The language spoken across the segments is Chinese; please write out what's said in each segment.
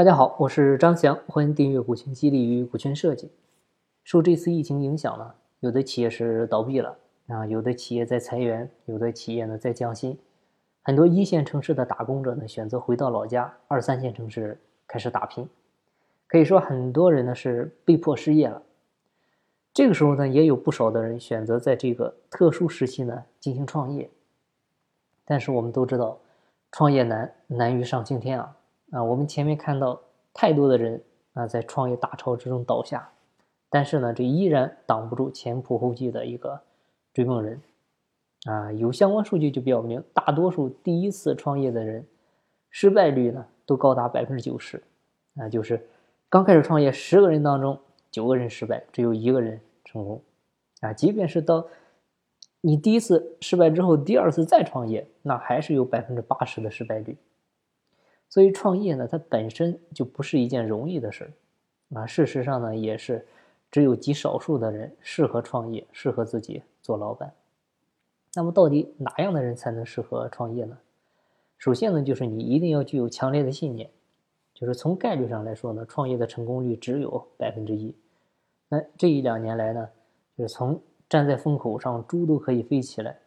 大家好，我是张翔，欢迎订阅股权激励与股权设计。受这次疫情影响呢，有的企业是倒闭了啊，有的企业在裁员，有的企业呢在降薪，很多一线城市的打工者呢选择回到老家，二三线城市开始打拼。可以说，很多人呢是被迫失业了。这个时候呢，也有不少的人选择在这个特殊时期呢进行创业。但是我们都知道，创业难，难于上青天啊。啊，我们前面看到太多的人啊，在创业大潮之中倒下，但是呢，这依然挡不住前仆后继的一个追梦人。啊，有相关数据就表明，大多数第一次创业的人，失败率呢都高达百分之九十。啊，就是刚开始创业，十个人当中九个人失败，只有一个人成功。啊，即便是到你第一次失败之后，第二次再创业，那还是有百分之八十的失败率。所以创业呢，它本身就不是一件容易的事儿，啊，事实上呢，也是只有极少数的人适合创业，适合自己做老板。那么，到底哪样的人才能适合创业呢？首先呢，就是你一定要具有强烈的信念，就是从概率上来说呢，创业的成功率只有百分之一。那这一两年来呢，就是从站在风口上猪都可以飞起来，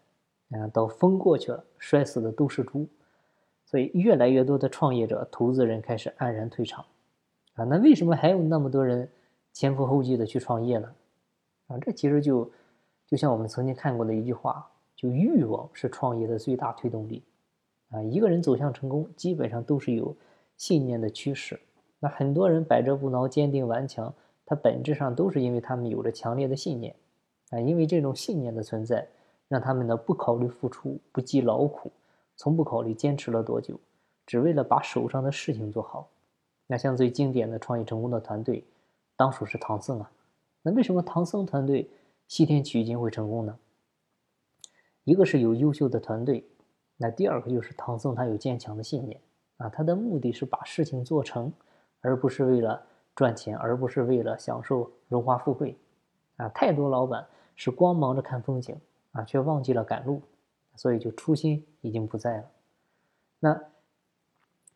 啊，到风过去了，摔死的都是猪。所以，越来越多的创业者、投资人开始黯然退场，啊，那为什么还有那么多人前赴后继的去创业呢？啊，这其实就就像我们曾经看过的一句话，就欲望是创业的最大推动力。啊，一个人走向成功，基本上都是有信念的驱使。那很多人百折不挠、坚定顽强，他本质上都是因为他们有着强烈的信念。啊，因为这种信念的存在，让他们呢不考虑付出，不计劳苦。从不考虑坚持了多久，只为了把手上的事情做好。那像最经典的创业成功的团队，当属是唐僧啊。那为什么唐僧团队西天取经会成功呢？一个是有优秀的团队，那第二个就是唐僧他有坚强的信念啊。他的目的是把事情做成，而不是为了赚钱，而不是为了享受荣华富贵啊。太多老板是光忙着看风景啊，却忘记了赶路。所以，就初心已经不在了。那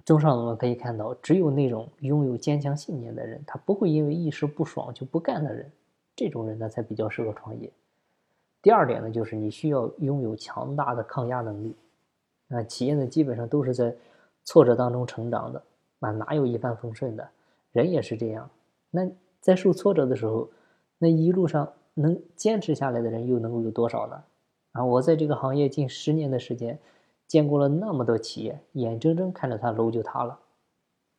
综上我们可以看到，只有那种拥有坚强信念的人，他不会因为一时不爽就不干的人，这种人呢才比较适合创业。第二点呢，就是你需要拥有强大的抗压能力。啊，企业呢基本上都是在挫折当中成长的，啊，哪有一帆风顺的？人也是这样。那在受挫折的时候，那一路上能坚持下来的人又能够有多少呢？啊，我在这个行业近十年的时间，见过了那么多企业，眼睁睁看着它楼就塌了。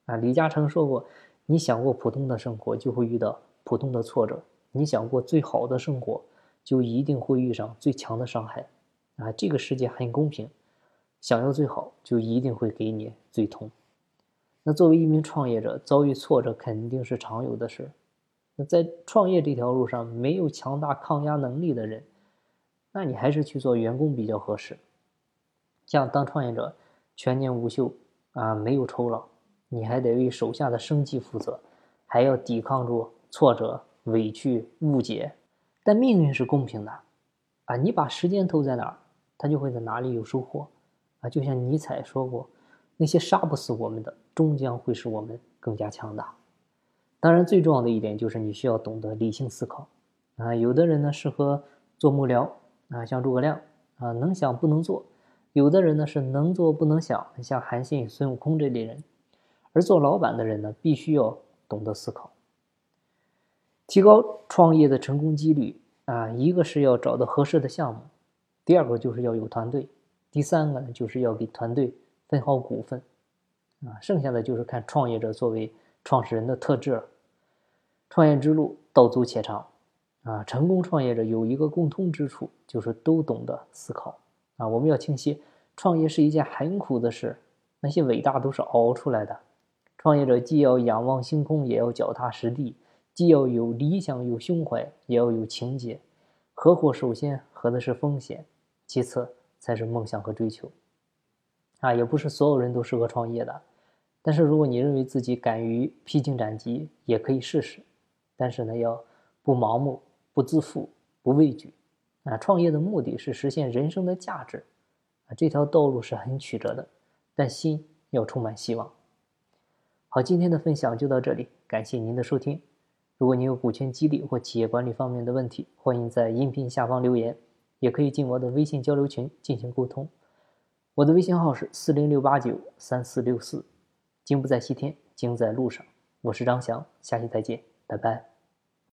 啊，李嘉诚说过：“你想过普通的生活，就会遇到普通的挫折；你想过最好的生活，就一定会遇上最强的伤害。”啊，这个世界很公平，想要最好，就一定会给你最痛。那作为一名创业者，遭遇挫折肯定是常有的事。那在创业这条路上，没有强大抗压能力的人。那你还是去做员工比较合适。像当创业者，全年无休啊，没有酬劳，你还得为手下的生计负责，还要抵抗住挫折、委屈、误解。但命运是公平的，啊，你把时间投在哪儿，他就会在哪里有收获。啊，就像尼采说过，那些杀不死我们的，终将会使我们更加强大。当然，最重要的一点就是你需要懂得理性思考。啊，有的人呢适合做幕僚。啊，像诸葛亮啊，能想不能做；有的人呢是能做不能想，像韩信、孙悟空这类人。而做老板的人呢，必须要懂得思考，提高创业的成功几率啊。一个是要找到合适的项目，第二个就是要有团队，第三个呢就是要给团队分好股份啊。剩下的就是看创业者作为创始人的特质了。创业之路道阻且长。啊，成功创业者有一个共通之处，就是都懂得思考。啊，我们要清晰，创业是一件很苦的事，那些伟大都是熬出来的。创业者既要仰望星空，也要脚踏实地；既要有理想、有胸怀，也要有情节。合伙首先合的是风险，其次才是梦想和追求。啊，也不是所有人都适合创业的，但是如果你认为自己敢于披荆斩棘，也可以试试。但是呢，要不盲目。不自负，不畏惧，啊！创业的目的是实现人生的价值，啊！这条道路是很曲折的，但心要充满希望。好，今天的分享就到这里，感谢您的收听。如果您有股权激励或企业管理方面的问题，欢迎在音频下方留言，也可以进我的微信交流群进行沟通。我的微信号是四零六八九三四六四。金不在西天，金在路上。我是张翔，下期再见，拜拜。